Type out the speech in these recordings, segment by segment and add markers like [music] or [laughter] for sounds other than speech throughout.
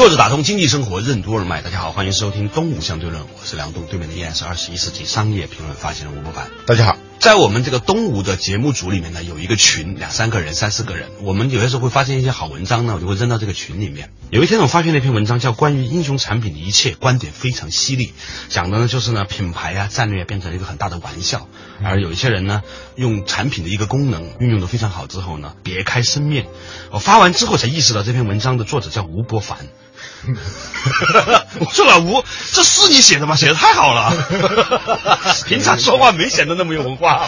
坐着打通经济生活任督二脉，大家好，欢迎收听东吴相对论，我是梁栋，对面的依然是二十一世纪商业评论发行人吴伯凡。大家好，在我们这个东吴的节目组里面呢，有一个群，两三个人、三四个人，我们有些时候会发现一些好文章呢，我就会扔到这个群里面。有一天我发现了一篇文章，叫《关于英雄产品的一切》，观点非常犀利，讲的呢就是呢品牌啊、战略变成了一个很大的玩笑，而有一些人呢用产品的一个功能运用的非常好之后呢，别开生面。我发完之后才意识到这篇文章的作者叫吴伯凡。[laughs] [laughs] 我说老吴，这是你写的吗？写的太好了，[laughs] 平常说话没显得那么有文化，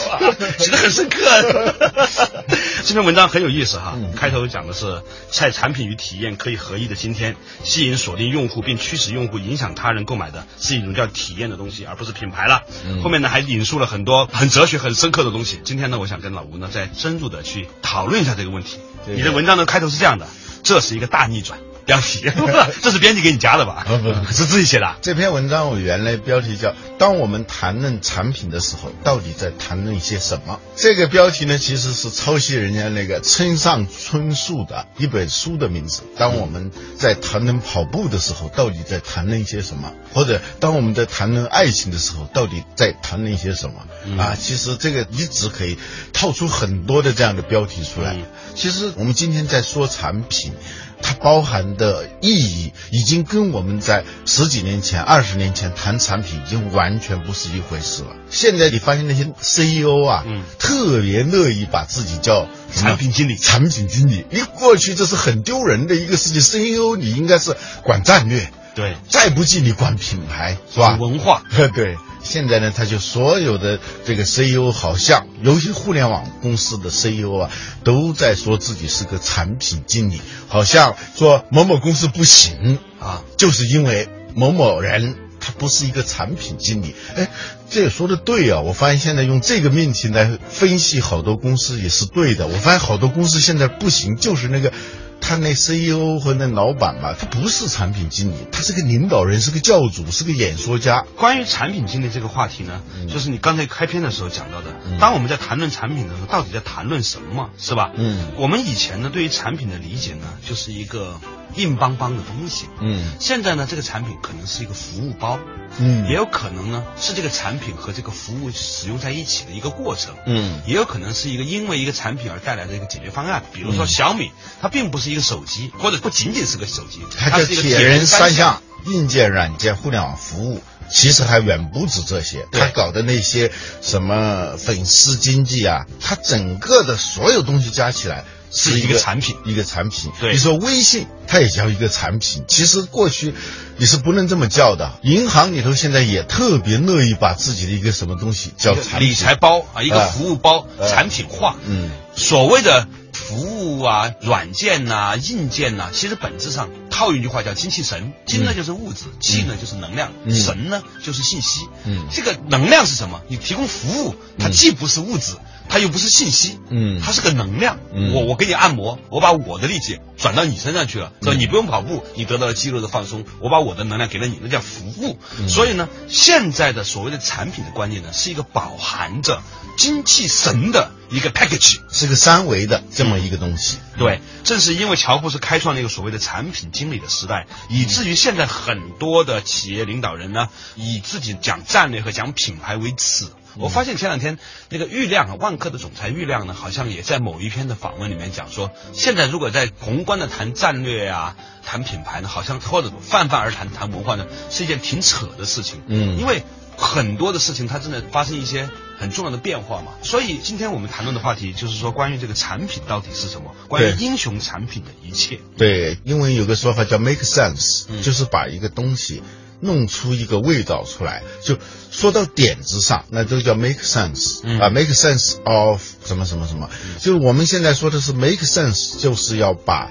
写的很深刻。[laughs] 这篇文章很有意思哈，开头讲的是在产品与体验可以合一的今天，吸引锁定用户并驱使用户影响他人购买的是一种叫体验的东西，而不是品牌了。后面呢还引述了很多很哲学、很深刻的东西。今天呢，我想跟老吴呢再深入的去讨论一下这个问题。你的文章的开头是这样的：这是一个大逆转。标题，[laughs] 这是编辑给你加的吧？不不，是自己写的。这篇文章我原来标题叫《当我们谈论产品的时候，到底在谈论些什么》。这个标题呢，其实是抄袭人家那个村上春树的一本书的名字。当我们在谈论跑步的时候，到底在谈论一些什么？或者当我们在谈论爱情的时候，到底在谈论一些什么？啊，其实这个一直可以套出很多的这样的标题出来。其实我们今天在说产品。它包含的意义已经跟我们在十几年前、二十年前谈产品已经完全不是一回事了。现在你发现那些 CEO 啊，嗯，特别乐意把自己叫产品经理、产品经理。你过去这是很丢人的一个事情，CEO 你应该是管战略，对，再不济你管品牌是吧？文化，[laughs] 对。现在呢，他就所有的这个 CEO 好像，尤其互联网公司的 CEO 啊，都在说自己是个产品经理，好像说某某公司不行啊，就是因为某某人他不是一个产品经理。哎，这也说的对啊！我发现现在用这个命题来分析好多公司也是对的。我发现好多公司现在不行，就是那个。他那 CEO 和那老板吧，他不是产品经理，他是个领导人，是个教主，是个演说家。关于产品经理这个话题呢，就是你刚才开篇的时候讲到的。当我们在谈论产品的时候，到底在谈论什么，是吧？嗯，我们以前呢，对于产品的理解呢，就是一个硬邦邦的东西。嗯，现在呢，这个产品可能是一个服务包。嗯，也有可能呢，是这个产品和这个服务使用在一起的一个过程。嗯，也有可能是一个因为一个产品而带来的一个解决方案。比如说小米，它并不是一个手机，或者不仅仅是个手机，它是一个铁人三项：硬件、软件、互联网服务。其实还远不止这些，他搞的那些什么粉丝经济啊，他整个的所有东西加起来。是一个产品，一个产品。对，你说微信，它也叫一个产品。其实过去你是不能这么叫的。银行里头现在也特别乐意把自己的一个什么东西叫产理财包啊，一个服务包产品化。嗯，所谓的服务啊、软件呐、硬件呐，其实本质上套一句话叫精气神。精呢就是物质，气呢就是能量，神呢就是信息。嗯，这个能量是什么？你提供服务，它既不是物质。它又不是信息，嗯，它是个能量。我我给你按摩，我把我的力气转到你身上去了，是吧？你不用跑步，你得到了肌肉的放松，我把我的能量给了你，那叫服务。所以呢，现在的所谓的产品的观念呢，是一个饱含着精气神的一个 package，是个三维的这么一个东西。对，正是因为乔布斯开创了一个所谓的产品经理的时代，以至于现在很多的企业领导人呢，以自己讲战略和讲品牌为耻。我发现前两天那个郁亮啊，万科的总裁郁亮呢，好像也在某一篇的访问里面讲说，现在如果在宏观的谈战略啊、谈品牌呢，好像或者泛泛而谈谈文化呢，是一件挺扯的事情。嗯，因为很多的事情它正在发生一些很重要的变化嘛。所以今天我们谈论的话题就是说，关于这个产品到底是什么？关于英雄产品的一切。对，因为有个说法叫 make sense，就是把一个东西。弄出一个味道出来，就说到点子上，那都叫 make sense 啊，make sense of 什么什么什么，就是我们现在说的是 make sense，就是要把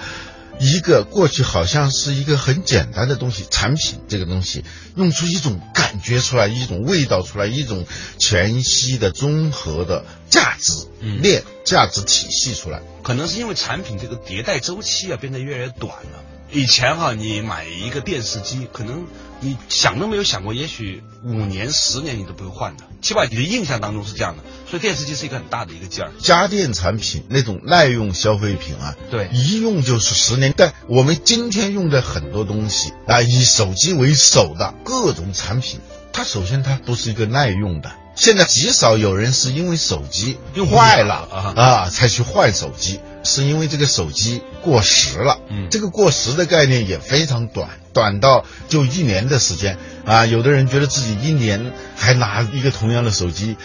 一个过去好像是一个很简单的东西，产品这个东西，弄出一种感觉出来，一种味道出来，一种全息的综合的价值链、价值体系出来。可能是因为产品这个迭代周期啊变得越来越短了。以前哈，你买一个电视机，可能你想都没有想过，也许五年、十年你都不会换的，起码你的印象当中是这样的。所以电视机是一个很大的一个件儿。家电产品那种耐用消费品啊，对，一用就是十年。但我们今天用的很多东西啊，以手机为首的各种产品，它首先它不是一个耐用的。现在极少有人是因为手机用坏了啊才去换手机。是因为这个手机过时了，嗯，这个过时的概念也非常短，短到就一年的时间啊。有的人觉得自己一年还拿一个同样的手机，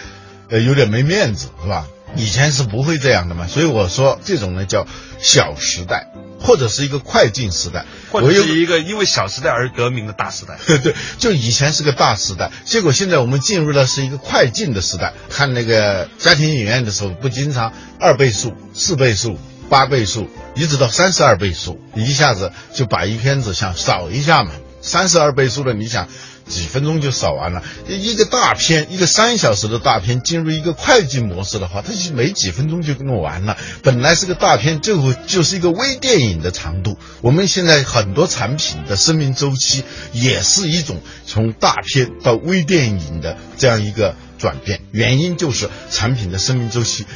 呃，有点没面子，是吧？以前是不会这样的嘛，所以我说这种呢叫小时代，或者是一个快进时代，或者是一个因为小时代而得名的大时代。[laughs] 对，就以前是个大时代，结果现在我们进入的是一个快进的时代。看那个家庭影院的时候，不经常二倍速、四倍速、八倍速，一直到三十二倍速，一下子就把一片子想扫一下嘛。三十二倍速的，你想？几分钟就扫完了，一个大片，一个三小时的大片，进入一个快进模式的话，它就没几分钟就弄完了。本来是个大片，最后就是一个微电影的长度。我们现在很多产品的生命周期也是一种从大片到微电影的这样一个转变，原因就是产品的生命周期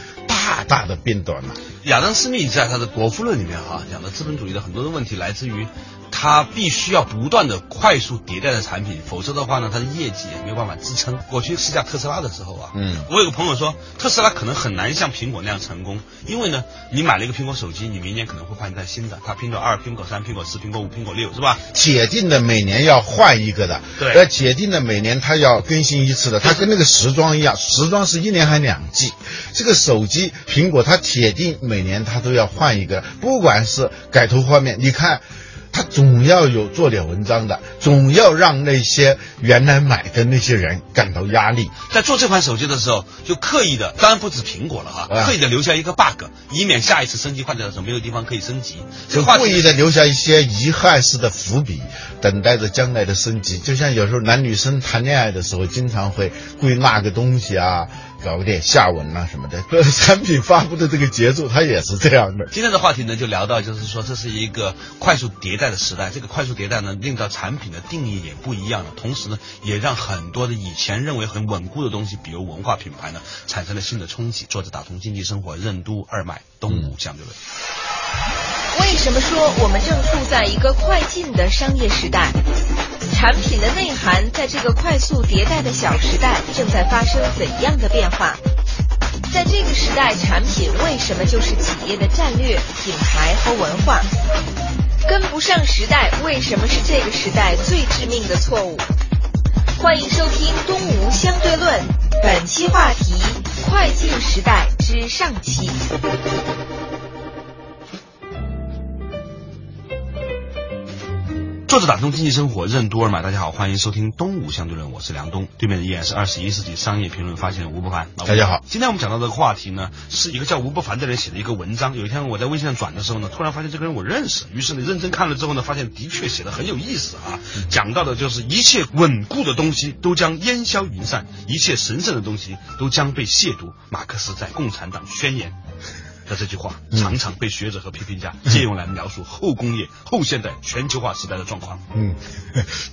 大的变短了。亚当·斯密在他的《国富论》里面哈讲的资本主义的很多的问题来自于。它必须要不断的快速迭代的产品，否则的话呢，它的业绩也没有办法支撑。我去试驾特斯拉的时候啊，嗯，我有个朋友说，特斯拉可能很难像苹果那样成功，因为呢，你买了一个苹果手机，你明年可能会换一台新的，它苹果二、苹果三、苹果四、苹果五、苹果六，是吧？铁定的每年要换一个的，对，呃，铁定的每年它要更新一次的，它跟那个时装一样，时装是一年还两季，这个手机苹果它铁定每年它都要换一个，不管是改头换面，你看。他总要有做点文章的，总要让那些原来买的那些人感到压力。在做这款手机的时候，就刻意的，当然不止苹果了哈，刻意的留下一个 bug，以免下一次升级换代的时候没有地方可以升级。就故意的留下一些遗憾式的伏笔，等待着将来的升级。就像有时候男女生谈恋爱的时候，经常会故意落个东西啊。搞点下文啊什么的，[laughs] 产品发布的这个节奏，它也是这样的。今天的话题呢，就聊到，就是说这是一个快速迭代的时代。这个快速迭代呢，令到产品的定义也不一样了。同时呢，也让很多的以前认为很稳固的东西，比如文化品牌呢，产生了新的冲击。作者打通经济生活任督二脉，东吴相对论。为什么说我们正处在一个快进的商业时代？产品的内涵在这个快速迭代的小时代正在发生怎样的变化？在这个时代，产品为什么就是企业的战略、品牌和文化？跟不上时代为什么是这个时代最致命的错误？欢迎收听《东吴相对论》，本期话题：快进时代之上期。作者打通经济生活任督二脉，大家好，欢迎收听东吴相对论，我是梁东，对面的依然是二十一世纪商业评论发现人吴伯凡。大家好，今天我们讲到这个话题呢，是一个叫吴伯凡的人写的一个文章。有一天我在微信上转的时候呢，突然发现这个人我认识，于是呢认真看了之后呢，发现的确写的很有意思啊。讲到的就是一切稳固的东西都将烟消云散，一切神圣的东西都将被亵渎。马克思在《共产党宣言》。的这句话常常被学者和批评家借用来描述后工业、后现代全球化时代的状况。嗯，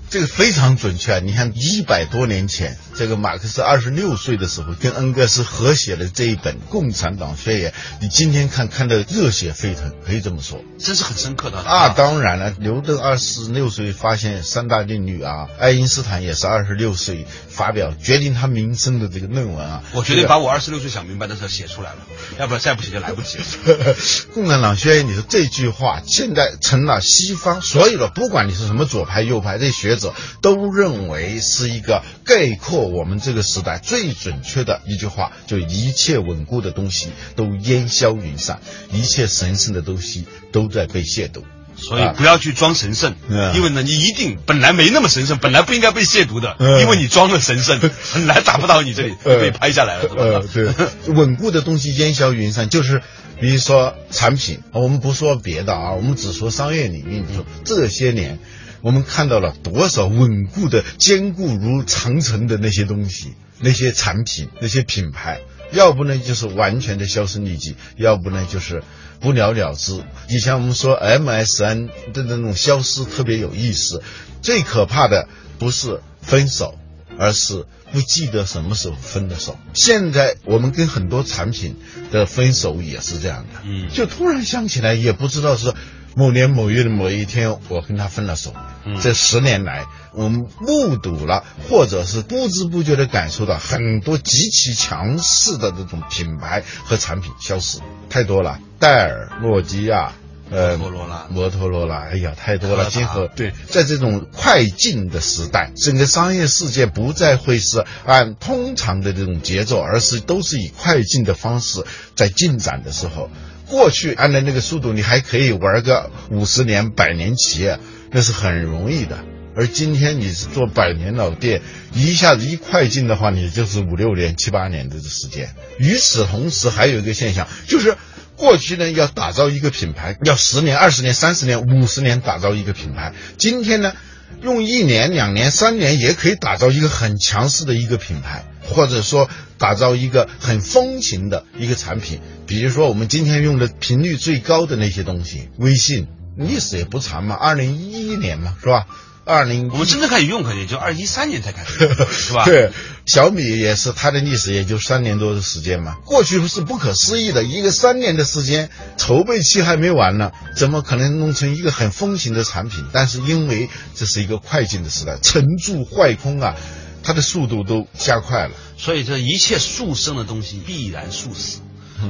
这个非常准确。你看，一百多年前，这个马克思二十六岁的时候跟恩格斯合写的这一本《共产党宣言》，你今天看看的热血沸腾，可以这么说，真是很深刻的。啊，当然了，牛顿二十六岁发现三大定律啊，爱因斯坦也是二十六岁发表决定他名声的这个论文啊。我决定把我二十六岁想明白的事写出来了，要不然再不写就来不及。[laughs] 共产党宣言，你说这句话现在成了西方所有的，不管你是什么左派右派，这些学者都认为是一个概括我们这个时代最准确的一句话，就一切稳固的东西都烟消云散，一切神圣的东西都在被亵渎。所以不要去装神圣，因为呢，你一定本来没那么神圣，本来不应该被亵渎的，因为你装了神圣，[laughs] 本来打不到你这里，被拍下来了，是吧？对，稳固的东西烟消云散，就是比如说产品，我们不说别的啊，我们只说商业领域，你说这些年我们看到了多少稳固的、坚固如长城的那些东西，那些产品、那些品牌。要不呢，就是完全的销声匿迹；要不呢，就是不了了之。以前我们说 MSN 的那种消失特别有意思，最可怕的不是分手，而是不记得什么时候分的手。现在我们跟很多产品的分手也是这样的，嗯，就突然想起来，也不知道是。某年某月的某一天，我跟他分了手。这十年来，我们目睹了，或者是不知不觉的感受到很多极其强势的这种品牌和产品消失，太多了。戴尔、诺基亚、呃，摩托罗拉、摩托罗拉，哎呀，太多了。今后对，在这种快进的时代，整个商业世界不再会是按通常的这种节奏，而是都是以快进的方式在进展的时候。过去按照那个速度，你还可以玩个五十年、百年企业，那是很容易的。而今天你是做百年老店，一下子一快进的话，你就是五六年、七八年的时间。与此同时，还有一个现象，就是过去呢要打造一个品牌，要十年、二十年、三十年、五十年打造一个品牌。今天呢，用一年、两年、三年也可以打造一个很强势的一个品牌。或者说打造一个很风行的一个产品，比如说我们今天用的频率最高的那些东西，微信历史也不长嘛，二零一一年嘛，是吧？二零我们真正开始用可能也就二一三年才开始，[laughs] 是吧？对，小米也是它的历史也就三年多的时间嘛。过去是不可思议的，一个三年的时间筹备期还没完呢，怎么可能弄成一个很风行的产品？但是因为这是一个快进的时代，沉住坏空啊。它的速度都加快了，所以这一切速生的东西必然速死。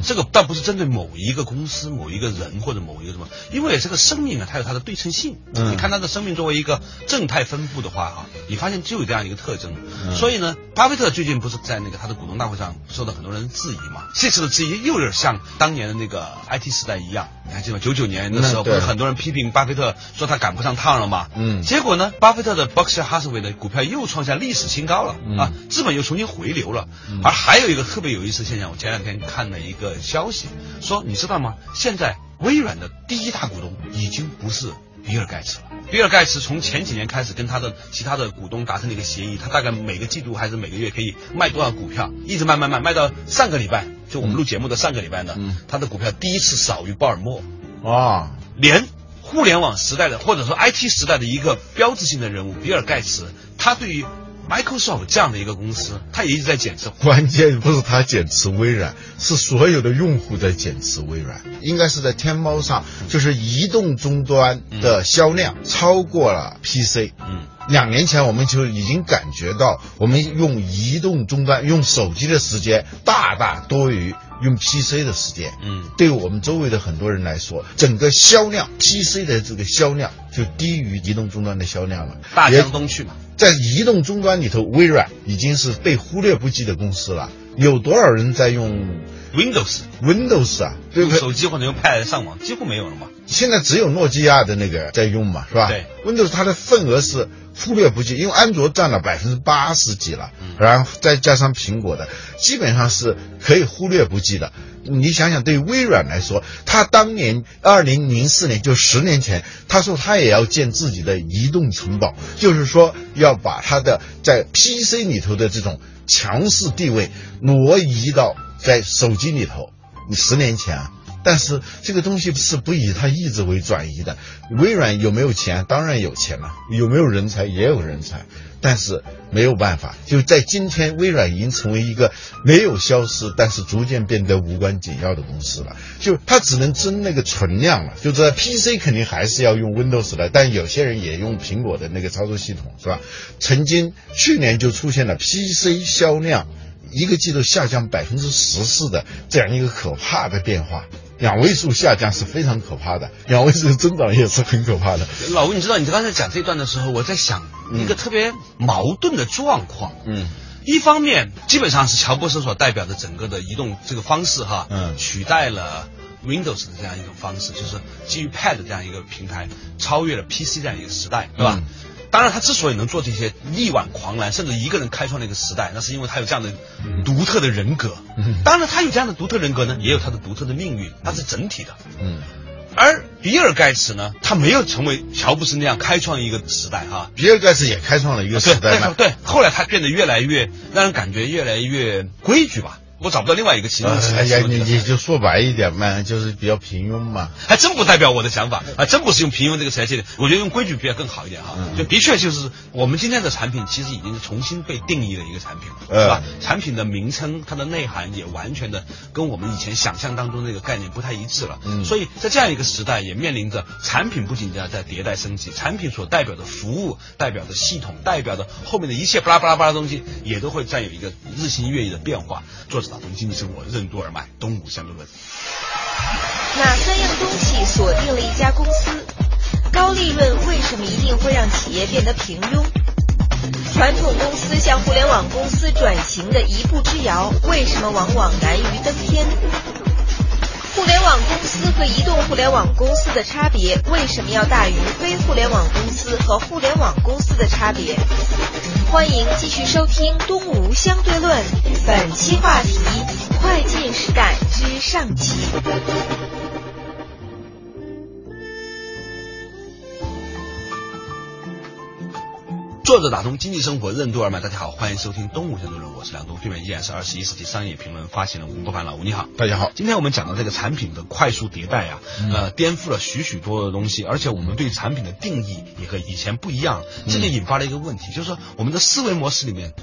这个倒不是针对某一个公司、某一个人或者某一个什么，因为这个生命啊，它有它的对称性。你看它的生命作为一个正态分布的话啊，你发现就有这样一个特征。所以呢，巴菲特最近不是在那个他的股东大会上受到很多人质疑嘛？这次的质疑又有点像当年的那个 IT 时代一样。你还记得九九年的时候，不是很多人批评巴菲特说他赶不上趟了吗？嗯。结果呢，巴菲特的 Berkshire Hathaway 的股票又创下历史新高了啊，资本又重新回流了。而还有一个特别有意思的现象，我前两天看了一个。个消息说，你知道吗？现在微软的第一大股东已经不是比尔盖茨了。比尔盖茨从前几年开始跟他的其他的股东达成了一个协议，他大概每个季度还是每个月可以卖多少股票，一直卖卖卖，卖到上个礼拜，就我们录节目的上个礼拜呢，他的股票第一次少于鲍尔默。啊，连互联网时代的或者说 IT 时代的一个标志性的人物比尔盖茨，他对于。Microsoft 这样的一个公司，它也一直在减持。关键不是它减持微软，是所有的用户在减持微软。应该是在天猫上，就是移动终端的销量超过了 PC。嗯，两年前我们就已经感觉到，我们用移动终端、用手机的时间大大多于用 PC 的时间。嗯，对我们周围的很多人来说，整个销量 PC 的这个销量就低于移动终端的销量了。大江东去嘛。在移动终端里头，微软已经是被忽略不计的公司了。有多少人在用 Windows？Windows 啊，对不对？手机或者用 Pad 上网，几乎没有了嘛。现在只有诺基亚的那个在用嘛，是吧？对，Windows 它的份额是忽略不计，因为安卓占了百分之八十几了，然后再加上苹果的，基本上是可以忽略不计的。你想想，对于微软来说，他当年二零零四年，就十年前，他说他也要建自己的移动城堡，就是说要把他的在 PC 里头的这种强势地位挪移到在手机里头。你十年前啊。但是这个东西是不以他意志为转移的。微软有没有钱？当然有钱了。有没有人才？也有人才。但是没有办法，就在今天，微软已经成为一个没有消失，但是逐渐变得无关紧要的公司了。就它只能争那个存量了。就这 PC 肯定还是要用 Windows 的，但有些人也用苹果的那个操作系统，是吧？曾经去年就出现了 PC 销量一个季度下降百分之十四的这样一个可怕的变化。两位数下降是非常可怕的，两位数增长也是很可怕的。老吴，你知道你刚才讲这段的时候，我在想一个特别矛盾的状况。嗯，一方面基本上是乔布斯所代表的整个的移动这个方式哈，嗯，取代了 Windows 的这样一种方式，就是基于 Pad 这样一个平台，超越了 PC 这样一个时代，对吧？当然，他之所以能做这些力挽狂澜，甚至一个人开创了一个时代，那是因为他有这样的独特的人格。当然，他有这样的独特人格呢，也有他的独特的命运，他是整体的。嗯。而比尔盖茨呢，他没有成为乔布斯那样开创一个时代哈。比尔盖茨也开创了一个时代对，后来他变得越来越让人感觉越来越规矩吧。我找不到另外一个形容词。哎呀，你你就说白一点嘛，就是比较平庸嘛。还真不代表我的想法还，真不是用平庸这个词来界定。我觉得用规矩比较更好一点哈。就的确就是我们今天的产品，其实已经是重新被定义的一个产品了，是吧？产品的名称，它的内涵也完全的跟我们以前想象当中那个概念不太一致了。嗯。所以在这样一个时代，也面临着产品不仅要在迭代升级，产品所代表的服务、代表的系统、代表的后面的一切巴拉巴拉巴拉东西，也都会占有一个日新月异的变化。作者打通经济生活。任督二脉，东吴相对论。哪三样东西锁定了一家公司？高利润为什么一定会让企业变得平庸？传统公司向互联网公司转型的一步之遥，为什么往往难于登天？互联网公司和移动互联网公司的差别为什么要大于非互联网公司和互联网公司的差别？欢迎继续收听《东吴相对论》，本期话题：快进时代之上期。作者打通经济生活任督二脉，大家好，欢迎收听东吴相对论，我是梁东，对面依然是二十一世纪商业评论发行人吴伯凡老吴，你好，大家好。今天我们讲到这个产品的快速迭代啊，呃，颠覆了许许多的东西，而且我们对产品的定义也和以前不一样，这就引发了一个问题，就是说我们的思维模式里面，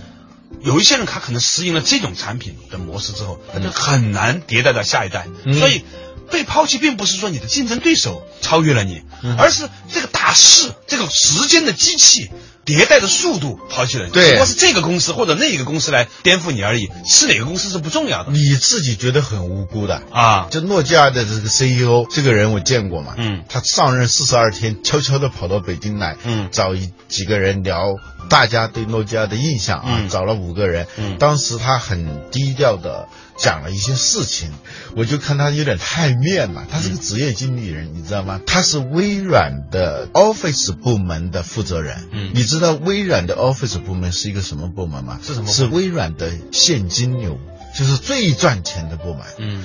有一些人他可能适应了这种产品的模式之后，他就很难迭代到下一代，所以被抛弃并不是说你的竞争对手超越了你，而是这个大势，这个时间的机器。迭代的速度抛弃了，对，不过是这个公司或者那一个公司来颠覆你而已，是哪个公司是不重要的。你自己觉得很无辜的啊，就诺基亚的这个 CEO 这个人我见过嘛，嗯，他上任四十二天，悄悄的跑到北京来，嗯，找一几个人聊大家对诺基亚的印象啊，找了五个人，嗯，当时他很低调的。讲了一些事情，我就看他有点太面了。他是个职业经理人，你知道吗？他是微软的 Office 部门的负责人。嗯，你知道微软的 Office 部门是一个什么部门吗？是什么？是微软的现金流，就是最赚钱的部门。嗯。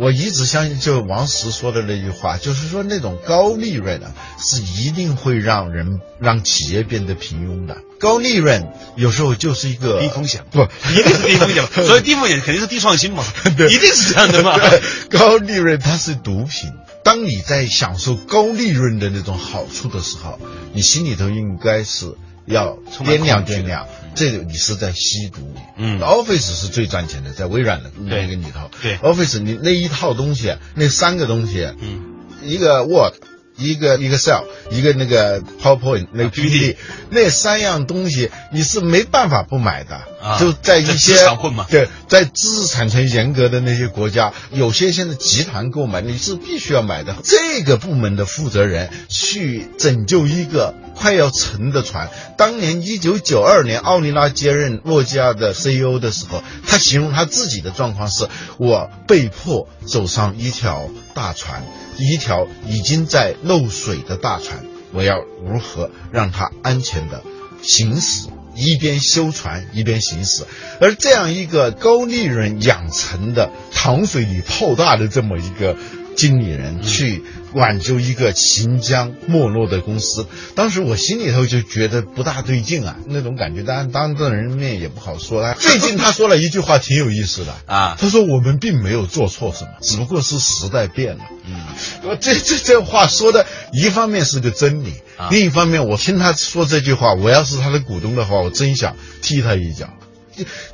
我一直相信，就王石说的那句话，就是说那种高利润啊，是一定会让人让企业变得平庸的。高利润有时候就是一个低风险，不 [laughs] 一定是低风险嘛？[laughs] 所以低风险肯定是低创新嘛？对，一定是这样的嘛？[laughs] 高利润它是毒品。当你在享受高利润的那种好处的时候，你心里头应该是要掂量掂量。这个你是在吸毒，嗯，Office 是最赚钱的，在微软的那个里头，对，Office 你那一套东西，那三个东西，嗯，一个 Word，一个 Excel，一个那个 PowerPoint 那个 PPT，那三样东西你是没办法不买的。[laughs] 就在一些对，在知识产权严格的那些国家，有些现在集团购买你是必须要买的。这个部门的负责人去拯救一个快要沉的船。当年一九九二年，奥尼拉接任诺基亚的 CEO 的时候，他形容他自己的状况是：我被迫走上一条大船，一条已经在漏水的大船，我要如何让它安全的行驶？一边修船一边行驶，而这样一个高利润养成的糖水里泡大的这么一个经理人去。挽救一个行将没落的公司，当时我心里头就觉得不大对劲啊，那种感觉。当然，当着人面也不好说。最近他说了一句话挺有意思的啊，他说我们并没有做错什么，只不过是时代变了。嗯，这这这话说的，一方面是个真理，另一方面我听他说这句话，我要是他的股东的话，我真想踢他一脚。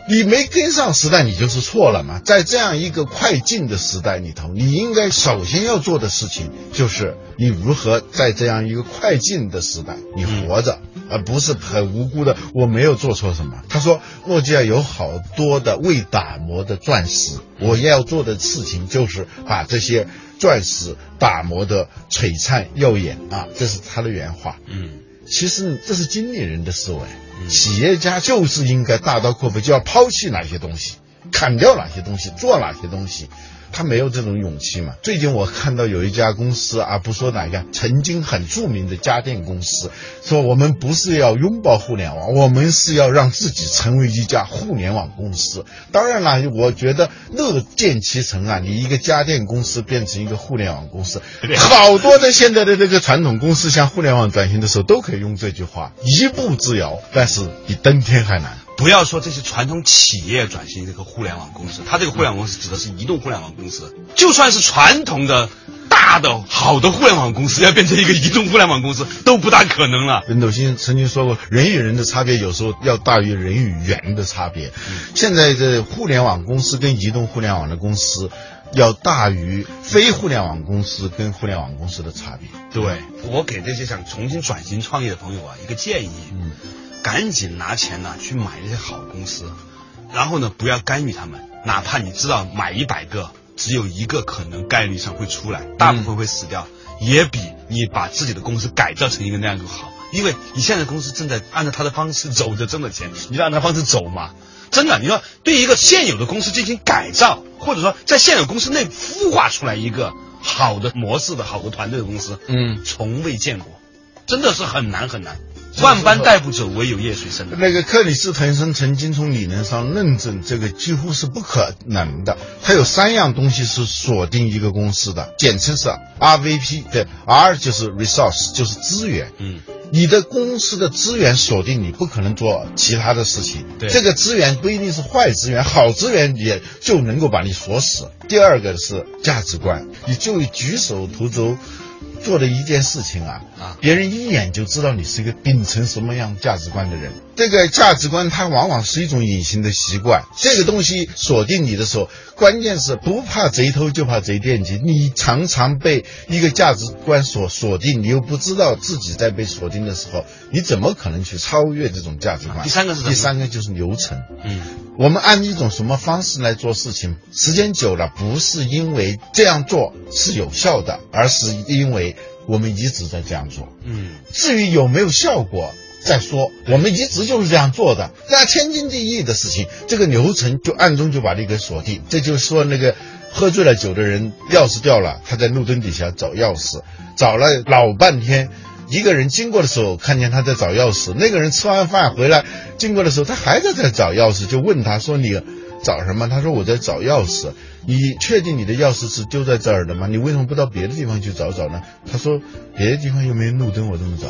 你没跟上时代，你就是错了嘛。在这样一个快进的时代里头，你应该首先要做的事情就是你如何在这样一个快进的时代你活着，而不是很无辜的我没有做错什么。他说，诺基亚有好多的未打磨的钻石，我要做的事情就是把这些钻石打磨的璀璨耀眼啊，这是他的原话。嗯，其实这是经理人的思维。企业家就是应该大刀阔斧，就要抛弃哪些东西，砍掉哪些东西，做哪些东西。他没有这种勇气嘛。最近我看到有一家公司啊，不说哪家，曾经很著名的家电公司，说我们不是要拥抱互联网，我们是要让自己成为一家互联网公司。当然了，我觉得乐见其成啊，你一个家电公司变成一个互联网公司，好多的现在的这个传统公司向互联网转型的时候，都可以用这句话，一步之遥，但是比登天还难。不要说这些传统企业转型这个互联网公司，它这个互联网公司指的是移动互联网公司。就算是传统的大的好的互联网公司，要变成一个移动互联网公司都不大可能了。任斗星曾经说过，人与人的差别有时候要大于人与猿的差别。现在这互联网公司跟移动互联网的公司，要大于非互联网公司跟互联网公司的差别。对我给这些想重新转型创业的朋友啊一个建议。嗯。赶紧拿钱呢去买那些好公司，然后呢不要干预他们，哪怕你知道买一百个只有一个可能概率上会出来，大部分会死掉，也比你把自己的公司改造成一个那样就好。因为你现在公司正在按照他的方式走着挣的钱，你就按他方式走嘛？真的，你说对一个现有的公司进行改造，或者说在现有公司内孵化出来一个好的模式的好的团队的公司，嗯，从未见过，真的是很难很难。万般带不走，唯有业随身。那个克里斯滕森曾经从理论上论证，这个几乎是不可能的。他有三样东西是锁定一个公司的，简称是 RVP。对，R 就是 resource，就是资源。嗯，你的公司的资源锁定你，不可能做其他的事情。对，这个资源不一定是坏资源，好资源也就能够把你锁死。第二个是价值观，你就举手投足。做的一件事情啊，啊，别人一眼就知道你是一个秉承什么样价值观的人。这个价值观它往往是一种隐形的习惯。这个东西锁定你的时候，关键是不怕贼偷，就怕贼惦记。你常常被一个价值观所锁定，你又不知道自己在被锁定的时候，你怎么可能去超越这种价值观？第三个是第三个就是流程。嗯，我们按一种什么方式来做事情，时间久了，不是因为这样做是有效的，而是因为我们一直在这样做。嗯，至于有没有效果？再说，我们一直就是这样做的，那天经地义的事情，这个流程就暗中就把你给锁定。这就是说那个喝醉了酒的人，钥匙掉了，他在路灯底下找钥匙，找了老半天。一个人经过的时候，看见他在找钥匙，那个人吃完饭回来经过的时候，他还在在找钥匙，就问他说：“你找什么？”他说：“我在找钥匙。”你确定你的钥匙是丢在这儿的吗？你为什么不到别的地方去找找呢？他说：“别的地方又没路灯，我怎么找？”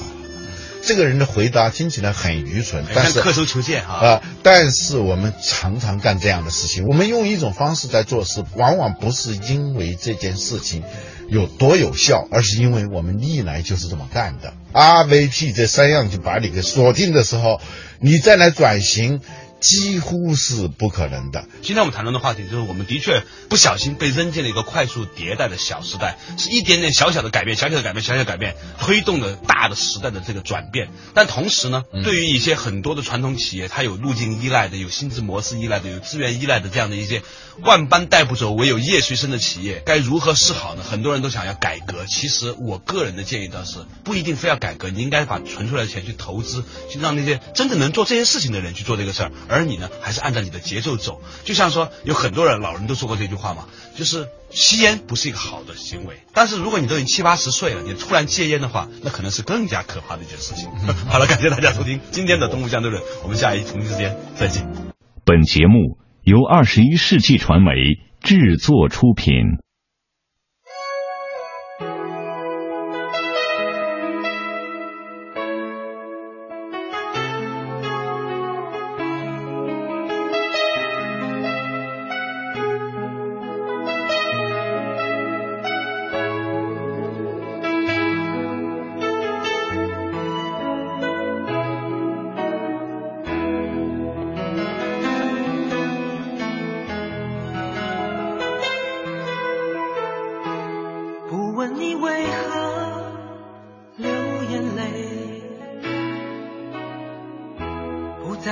这个人的回答听起来很愚蠢，但是刻舟求剑啊！啊，但是我们常常干这样的事情。我们用一种方式在做事，往往不是因为这件事情有多有效，而是因为我们历来就是这么干的。RVP 这三样就把你给锁定的时候，你再来转型。几乎是不可能的。今天我们谈论的话题就是，我们的确不小心被扔进了一个快速迭代的小时代，是一点点小小的改变、小小的改变、小小的改变，推动了大的时代的这个转变。但同时呢，对于一些很多的传统企业，它有路径依赖的、有薪资模式依赖的、有资源依赖的这样的一些万般带不走，唯有业随身的企业，该如何是好呢？很多人都想要改革。其实我个人的建议倒是，不一定非要改革，你应该把存出来的钱去投资，去让那些真正能做这些事情的人去做这个事儿。而而你呢，还是按照你的节奏走。就像说，有很多人老人都说过这句话嘛，就是吸烟不是一个好的行为。但是如果你都已经七八十岁了，你突然戒烟的话，那可能是更加可怕的一件事情。[laughs] 好了，感谢大家收听今天的《东吴相对论》，我们下一同一时间再见。本节目由二十一世纪传媒制作出品。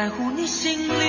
在乎你心里。